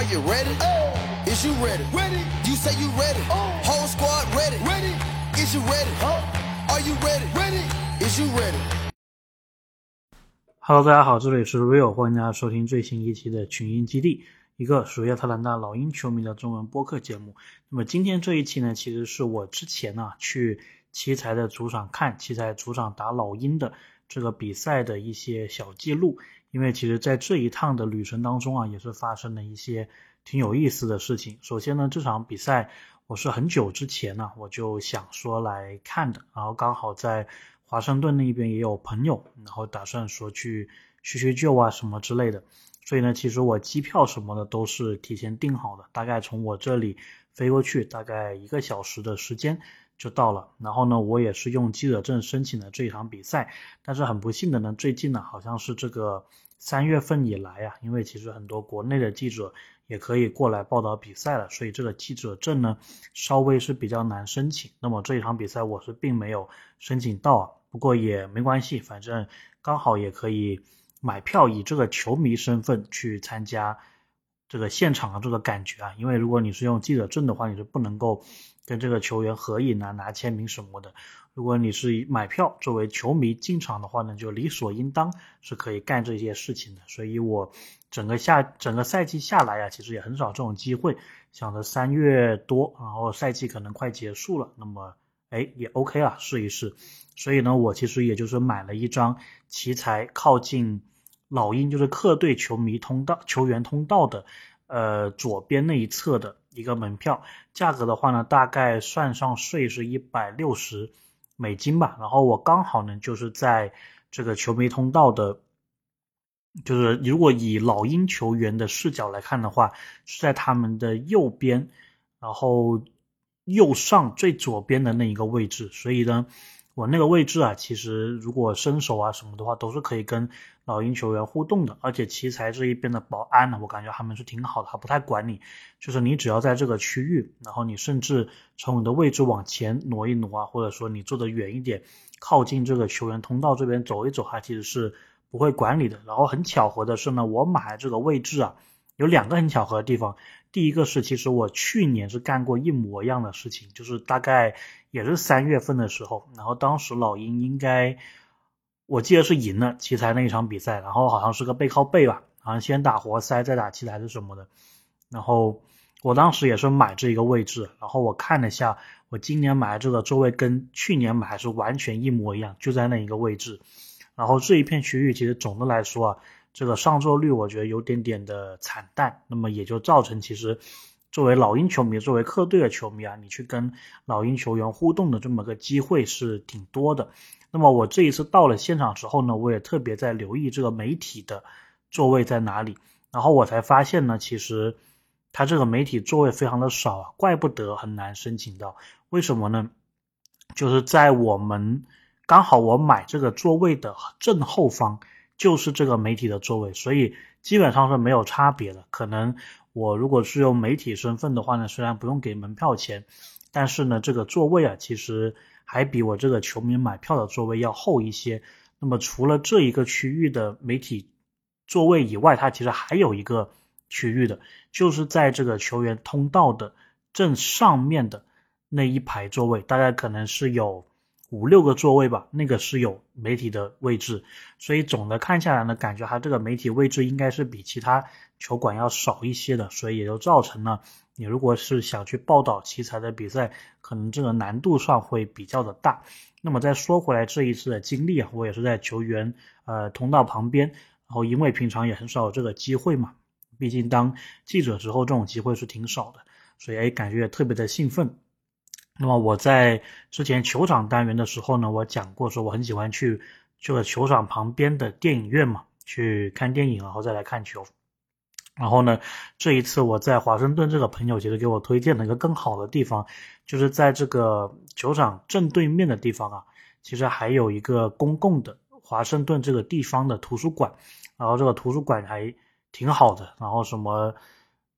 Are you ready? Oh. Is you ready? Ready. You say you ready. Whole squad ready. Ready. Is you ready? Are you ready? Ready. Is you ready? Hello，大家好，这里是 Real，欢迎大家收听最新一期的群英基地，一个属于亚特兰大老鹰球迷的中文播客节目。那么今天这一期呢，其实是我之前呢去奇才的主场看奇才主场打老鹰的这个比赛的一些小记录。因为其实，在这一趟的旅程当中啊，也是发生了一些挺有意思的事情。首先呢，这场比赛我是很久之前呢，我就想说来看的，然后刚好在华盛顿那边也有朋友，然后打算说去叙叙旧啊什么之类的。所以呢，其实我机票什么的都是提前订好的，大概从我这里飞过去，大概一个小时的时间。就到了，然后呢，我也是用记者证申请的这一场比赛，但是很不幸的呢，最近呢，好像是这个三月份以来啊，因为其实很多国内的记者也可以过来报道比赛了，所以这个记者证呢，稍微是比较难申请。那么这一场比赛我是并没有申请到啊，不过也没关系，反正刚好也可以买票，以这个球迷身份去参加。这个现场的这个感觉啊，因为如果你是用记者证的话，你是不能够跟这个球员合影啊、拿签名什么的。如果你是以买票作为球迷进场的话呢，就理所应当是可以干这些事情的。所以我整个下整个赛季下来啊，其实也很少这种机会。想着三月多，然后赛季可能快结束了，那么哎也 OK 啊，试一试。所以呢，我其实也就是买了一张奇才靠近。老鹰就是客队球迷通道、球员通道的，呃，左边那一侧的一个门票，价格的话呢，大概算上税是一百六十美金吧。然后我刚好呢，就是在这个球迷通道的，就是如果以老鹰球员的视角来看的话，是在他们的右边，然后右上最左边的那一个位置，所以呢。我那个位置啊，其实如果伸手啊什么的话，都是可以跟老鹰球员互动的。而且奇才这一边的保安呢，我感觉他们是挺好的，他不太管你，就是你只要在这个区域，然后你甚至从你的位置往前挪一挪啊，或者说你坐得远一点，靠近这个球员通道这边走一走，他其实是不会管你的。然后很巧合的是呢，我买这个位置啊，有两个很巧合的地方。第一个是，其实我去年是干过一模一样的事情，就是大概也是三月份的时候，然后当时老鹰应该我记得是赢了奇才那一场比赛，然后好像是个背靠背吧，好像先打活塞再打奇才是什么的，然后我当时也是买这一个位置，然后我看了一下，我今年买的这个座位跟去年买是完全一模一样，就在那一个位置，然后这一片区域其实总的来说啊。这个上座率我觉得有点点的惨淡，那么也就造成其实作为老鹰球迷，作为客队的球迷啊，你去跟老鹰球员互动的这么个机会是挺多的。那么我这一次到了现场之后呢，我也特别在留意这个媒体的座位在哪里，然后我才发现呢，其实他这个媒体座位非常的少啊，怪不得很难申请到。为什么呢？就是在我们刚好我买这个座位的正后方。就是这个媒体的座位，所以基本上是没有差别的。可能我如果是用媒体身份的话呢，虽然不用给门票钱，但是呢，这个座位啊，其实还比我这个球迷买票的座位要厚一些。那么除了这一个区域的媒体座位以外，它其实还有一个区域的，就是在这个球员通道的正上面的那一排座位，大概可能是有。五六个座位吧，那个是有媒体的位置，所以总的看下来呢，感觉它这个媒体位置应该是比其他球馆要少一些的，所以也就造成了你如果是想去报道奇才的比赛，可能这个难度上会比较的大。那么再说回来这一次的经历啊，我也是在球员呃通道旁边，然后因为平常也很少有这个机会嘛，毕竟当记者之后这种机会是挺少的，所以哎感觉也特别的兴奋。那么我在之前球场单元的时候呢，我讲过说我很喜欢去这个球场旁边的电影院嘛，去看电影，然后再来看球。然后呢，这一次我在华盛顿，这个朋友其实给我推荐了一个更好的地方，就是在这个球场正对面的地方啊，其实还有一个公共的华盛顿这个地方的图书馆，然后这个图书馆还挺好的，然后什么。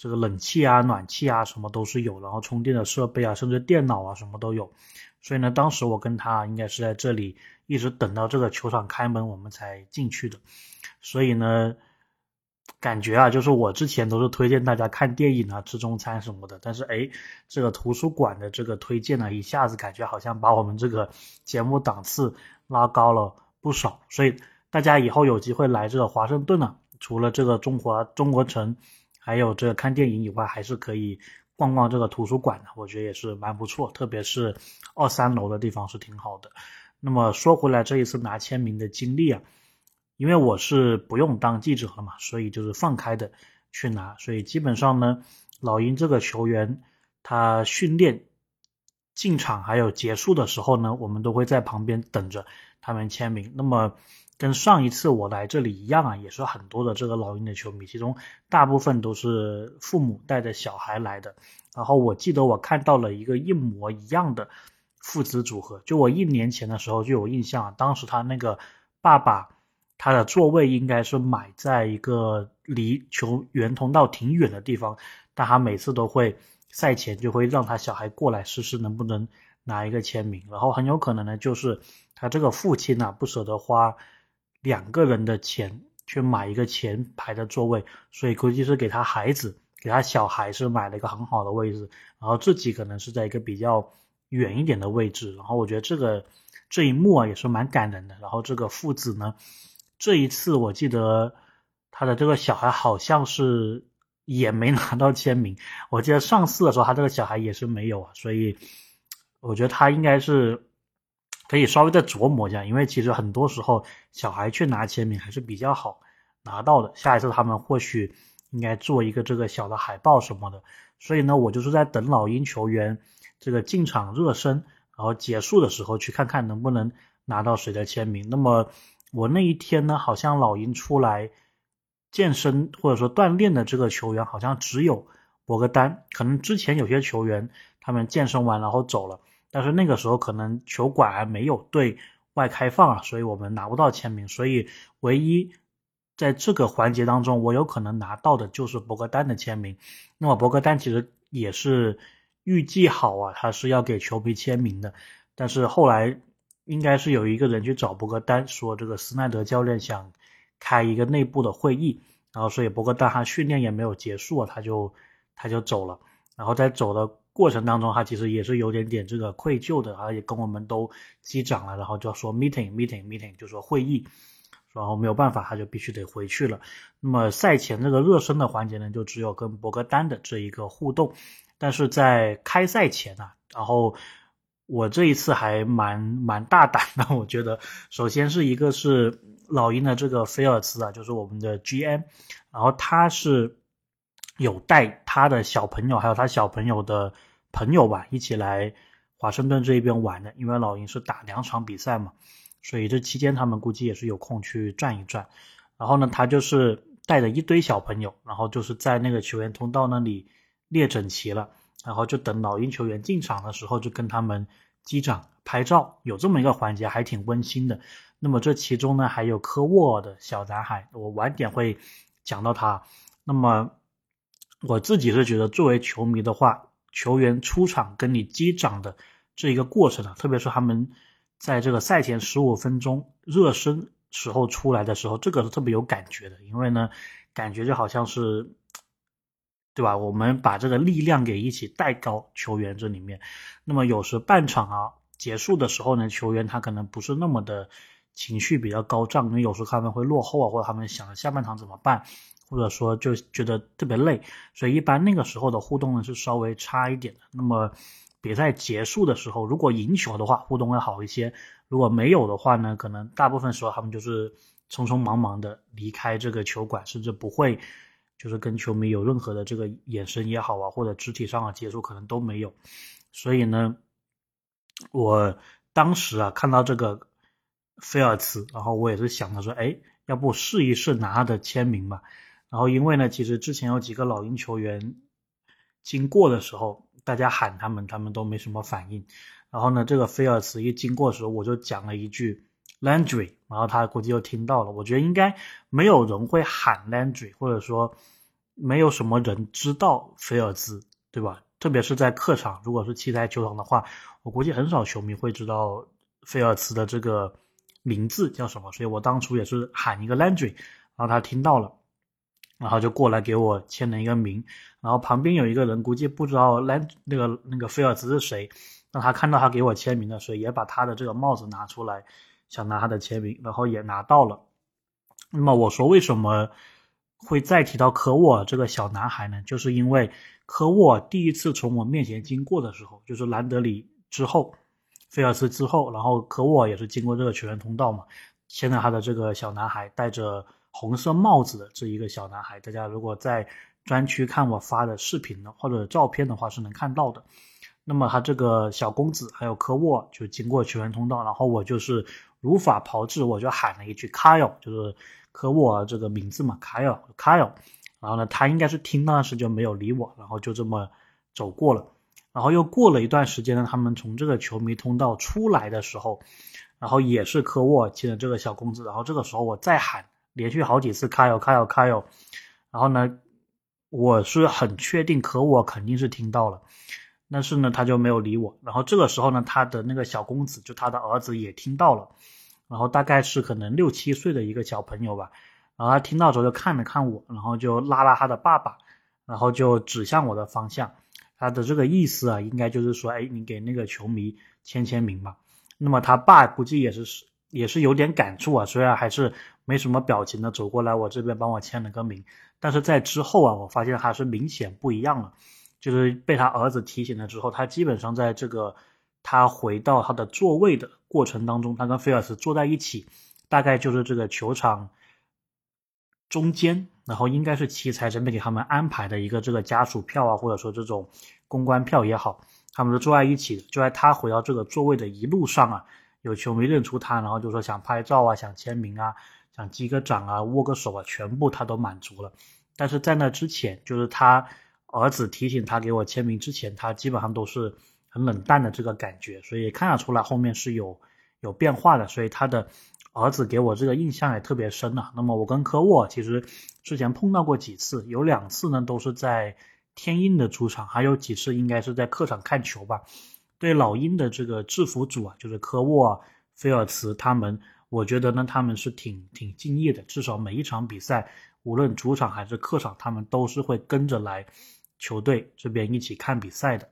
这个冷气啊、暖气啊，什么都是有，然后充电的设备啊，甚至电脑啊，什么都有。所以呢，当时我跟他应该是在这里一直等到这个球场开门，我们才进去的。所以呢，感觉啊，就是我之前都是推荐大家看电影啊、吃中餐什么的，但是哎，这个图书馆的这个推荐呢，一下子感觉好像把我们这个节目档次拉高了不少。所以大家以后有机会来这个华盛顿呢，除了这个中华中国城，还有这看电影以外，还是可以逛逛这个图书馆的，我觉得也是蛮不错。特别是二三楼的地方是挺好的。那么说回来，这一次拿签名的经历啊。因为我是不用当记者了嘛，所以就是放开的去拿，所以基本上呢，老鹰这个球员他训练进场还有结束的时候呢，我们都会在旁边等着他们签名。那么跟上一次我来这里一样啊，也是很多的这个老鹰的球迷，其中大部分都是父母带着小孩来的。然后我记得我看到了一个一模一样的父子组合，就我一年前的时候就有印象，当时他那个爸爸。他的座位应该是买在一个离球员通道挺远的地方，但他每次都会赛前就会让他小孩过来试试能不能拿一个签名，然后很有可能呢就是他这个父亲呢不舍得花两个人的钱去买一个前排的座位，所以估计是给他孩子给他小孩是买了一个很好的位置，然后自己可能是在一个比较远一点的位置，然后我觉得这个这一幕啊也是蛮感人的，然后这个父子呢。这一次我记得他的这个小孩好像是也没拿到签名。我记得上次的时候他这个小孩也是没有啊，所以我觉得他应该是可以稍微再琢磨一下，因为其实很多时候小孩去拿签名还是比较好拿到的。下一次他们或许应该做一个这个小的海报什么的。所以呢，我就是在等老鹰球员这个进场热身，然后结束的时候去看看能不能拿到谁的签名。那么。我那一天呢，好像老鹰出来健身或者说锻炼的这个球员，好像只有博格丹。可能之前有些球员他们健身完然后走了，但是那个时候可能球馆还没有对外开放啊，所以我们拿不到签名。所以唯一在这个环节当中，我有可能拿到的就是博格丹的签名。那么博格丹其实也是预计好啊，他是要给球迷签名的，但是后来。应该是有一个人去找博格丹说，这个斯奈德教练想开一个内部的会议，然后所以博格丹他训练也没有结束，他就他就走了。然后在走的过程当中，他其实也是有点点这个愧疚的，而且跟我们都击掌了，然后就说 meeting meeting meeting，就说会议，然后没有办法，他就必须得回去了。那么赛前这个热身的环节呢，就只有跟博格丹的这一个互动，但是在开赛前呢，然后。我这一次还蛮蛮大胆的，我觉得，首先是一个是老鹰的这个菲尔茨啊，就是我们的 GM，然后他是有带他的小朋友，还有他小朋友的朋友吧，一起来华盛顿这一边玩的，因为老鹰是打两场比赛嘛，所以这期间他们估计也是有空去转一转，然后呢，他就是带着一堆小朋友，然后就是在那个球员通道那里列整齐了。然后就等老鹰球员进场的时候，就跟他们击掌拍照，有这么一个环节，还挺温馨的。那么这其中呢，还有科沃的小男孩，我晚点会讲到他。那么我自己是觉得，作为球迷的话，球员出场跟你击掌的这一个过程啊，特别是他们在这个赛前十五分钟热身时候出来的时候，这个是特别有感觉的，因为呢，感觉就好像是。对吧？我们把这个力量给一起带高球员这里面，那么有时半场啊结束的时候呢，球员他可能不是那么的情绪比较高涨，因为有时候他们会落后啊，或者他们想着下半场怎么办，或者说就觉得特别累，所以一般那个时候的互动呢是稍微差一点的。那么比赛结束的时候，如果赢球的话，互动会好一些；如果没有的话呢，可能大部分时候他们就是匆匆忙忙的离开这个球馆，甚至不会。就是跟球迷有任何的这个眼神也好啊，或者肢体上的接触可能都没有，所以呢，我当时啊看到这个菲尔茨，然后我也是想着说，哎，要不试一试拿他的签名吧。然后因为呢，其实之前有几个老鹰球员经过的时候，大家喊他们，他们都没什么反应。然后呢，这个菲尔茨一经过的时候，我就讲了一句。Landry，然后他估计又听到了。我觉得应该没有人会喊 Landry，或者说没有什么人知道菲尔兹，对吧？特别是在客场，如果是七彩球场的话，我估计很少球迷会知道菲尔兹的这个名字叫什么。所以我当初也是喊一个 Landry，然后他听到了，然后就过来给我签了一个名，然后旁边有一个人估计不知道兰那个那个菲尔兹是谁，那他看到他给我签名的时候，也把他的这个帽子拿出来，想拿他的签名，然后也拿到了。那么我说为什么会再提到科沃尔这个小男孩呢？就是因为科沃第一次从我面前经过的时候，就是兰德里之后。菲尔兹之后，然后科沃也是经过这个球员通道嘛。现在他的这个小男孩带着红色帽子的这一个小男孩，大家如果在专区看我发的视频的或者照片的话，是能看到的。那么他这个小公子还有科沃就经过球员通道，然后我就是如法炮制，我就喊了一句 “Kyle”，就是科沃这个名字嘛，Kyle，Kyle。然后呢，他应该是听到时就没有理我，然后就这么走过了。然后又过了一段时间呢，他们从这个球迷通道出来的时候，然后也是科沃牵着这个小公子，然后这个时候我再喊，连续好几次开哦开哦开哦，然后呢，我是很确定可我肯定是听到了，但是呢他就没有理我，然后这个时候呢他的那个小公子就他的儿子也听到了，然后大概是可能六七岁的一个小朋友吧，然后他听到之后就看了看我，然后就拉拉他的爸爸，然后就指向我的方向。他的这个意思啊，应该就是说，哎，你给那个球迷签签名吧。那么他爸估计也是也是有点感触啊，虽然还是没什么表情的走过来我这边帮我签了个名，但是在之后啊，我发现还是明显不一样了。就是被他儿子提醒了之后，他基本上在这个他回到他的座位的过程当中，他跟菲尔斯坐在一起，大概就是这个球场。中间，然后应该是奇才这边给他们安排的一个这个家属票啊，或者说这种公关票也好，他们都坐在一起的。就在他回到这个座位的一路上啊，有球迷认出他，然后就说想拍照啊，想签名啊，想击个掌啊，握个手啊，全部他都满足了。但是在那之前，就是他儿子提醒他给我签名之前，他基本上都是很冷淡的这个感觉，所以看得出来后面是有有变化的，所以他的。儿子给我这个印象也特别深呐。那么我跟科沃其实之前碰到过几次，有两次呢都是在天印的主场，还有几次应该是在客场看球吧。对老鹰的这个制服组啊，就是科沃、菲尔茨他们，我觉得呢他们是挺挺敬业的，至少每一场比赛，无论主场还是客场，他们都是会跟着来球队这边一起看比赛的。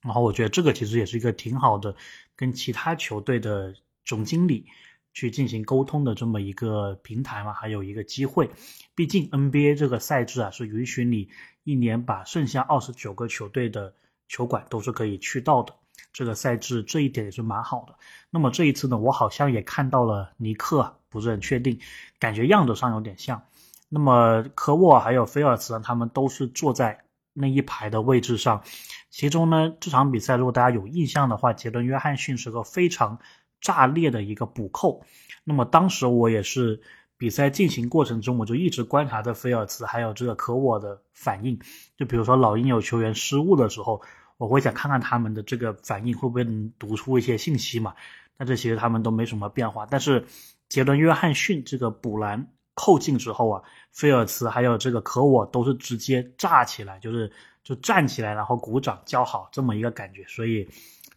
然后我觉得这个其实也是一个挺好的，跟其他球队的总经理。去进行沟通的这么一个平台嘛，还有一个机会。毕竟 NBA 这个赛制啊，是允许你一年把剩下二十九个球队的球馆都是可以去到的。这个赛制这一点也是蛮好的。那么这一次呢，我好像也看到了尼克，不是很确定，感觉样子上有点像。那么科沃还有菲尔茨他们都是坐在那一排的位置上。其中呢，这场比赛如果大家有印象的话，杰伦约翰逊是个非常。炸裂的一个补扣，那么当时我也是比赛进行过程中，我就一直观察着菲尔茨还有这个科沃的反应。就比如说老鹰有球员失误的时候，我会想看看他们的这个反应会不会能读出一些信息嘛？但这其实他们都没什么变化。但是杰伦约翰逊这个补篮扣进之后啊，菲尔茨还有这个可我都是直接炸起来，就是就站起来然后鼓掌叫好这么一个感觉，所以。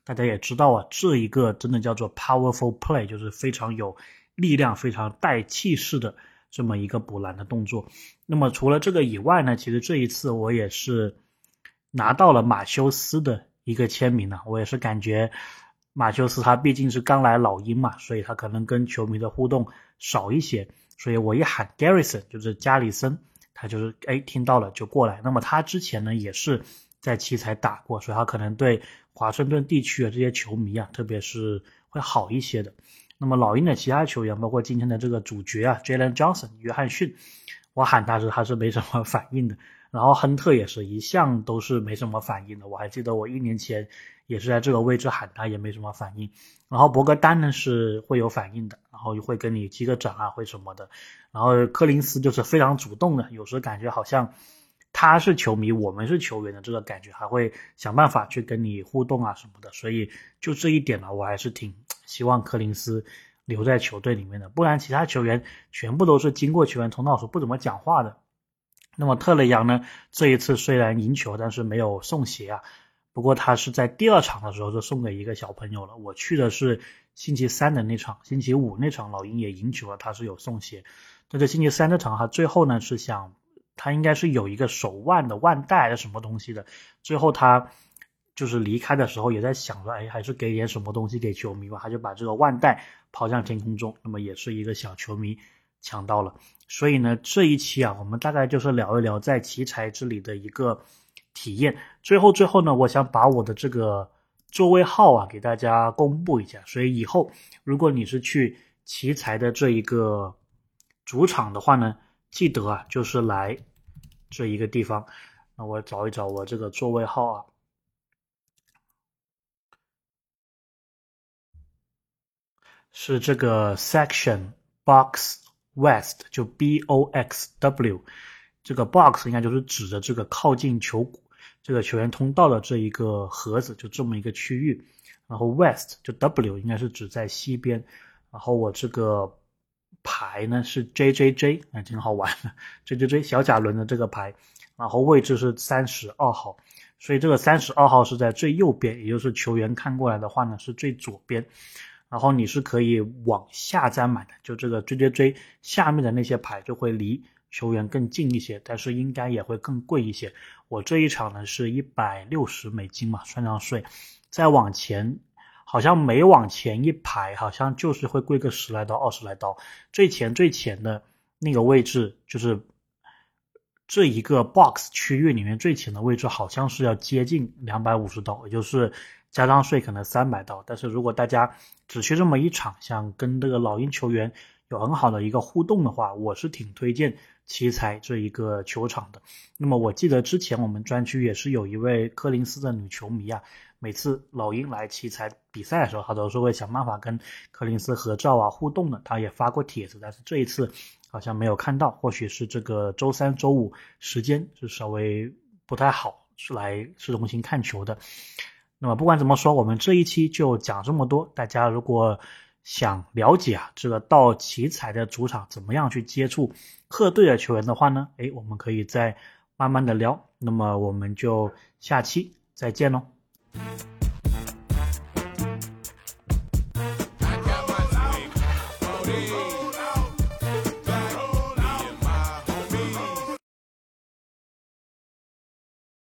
大家也知道啊，这一个真的叫做 powerful play，就是非常有力量、非常带气势的这么一个补篮的动作。那么除了这个以外呢，其实这一次我也是拿到了马修斯的一个签名呢。我也是感觉马修斯他毕竟是刚来老鹰嘛，所以他可能跟球迷的互动少一些。所以我一喊 Garrison，就是加里森，他就是哎听到了就过来。那么他之前呢也是。在奇才打过，所以他可能对华盛顿地区的这些球迷啊，特别是会好一些的。那么老鹰的其他球员，包括今天的这个主角啊，Jalen Johnson 约翰逊，我喊他时他是没什么反应的。然后亨特也是一向都是没什么反应的。我还记得我一年前也是在这个位置喊他，也没什么反应。然后博格丹呢是会有反应的，然后会跟你击个掌啊，会什么的。然后柯林斯就是非常主动的，有时候感觉好像。他是球迷，我们是球员的这个感觉，还会想办法去跟你互动啊什么的，所以就这一点呢，我还是挺希望柯林斯留在球队里面的，不然其他球员全部都是经过球员通道时不怎么讲话的。那么特雷杨呢，这一次虽然赢球，但是没有送鞋啊，不过他是在第二场的时候就送给一个小朋友了。我去的是星期三的那场，星期五那场老鹰也赢球了，他是有送鞋，但是星期三那场他最后呢是想。他应该是有一个手腕的腕带还是什么东西的。最后他就是离开的时候也在想着，哎，还是给点什么东西给球迷吧。他就把这个腕带抛向天空中，那么也是一个小球迷抢到了。所以呢，这一期啊，我们大概就是聊一聊在奇才这里的一个体验。最后最后呢，我想把我的这个座位号啊给大家公布一下。所以以后如果你是去奇才的这一个主场的话呢，记得啊，就是来这一个地方。那我找一找我这个座位号啊，是这个 section box west，就 B O X W，这个 box 应该就是指着这个靠近球这个球员通道的这一个盒子，就这么一个区域。然后 west 就 W 应该是指在西边。然后我这个牌呢是 J J J，啊，挺好玩的，J J J 小贾伦的这个牌。然后位置是三十二号，所以这个三十二号是在最右边，也就是球员看过来的话呢是最左边。然后你是可以往下再买的，就这个追追追下面的那些牌就会离球员更近一些，但是应该也会更贵一些。我这一场呢是一百六十美金嘛，算上税，再往前好像每往前一排好像就是会贵个十来刀、二十来刀。最前最前的那个位置就是。这一个 box 区域里面最前的位置好像是要接近两百五十刀，也就是加上税可能三百刀。但是如果大家只去这么一场，想跟这个老鹰球员有很好的一个互动的话，我是挺推荐奇才这一个球场的。那么我记得之前我们专区也是有一位柯林斯的女球迷啊，每次老鹰来奇才比赛的时候，她都是会想办法跟柯林斯合照啊互动的。她也发过帖子，但是这一次。好像没有看到，或许是这个周三、周五时间是稍微不太好，是来市中心看球的。那么不管怎么说，我们这一期就讲这么多。大家如果想了解啊，这个到奇才的主场怎么样去接触客队的球员的话呢？诶，我们可以再慢慢的聊。那么我们就下期再见喽。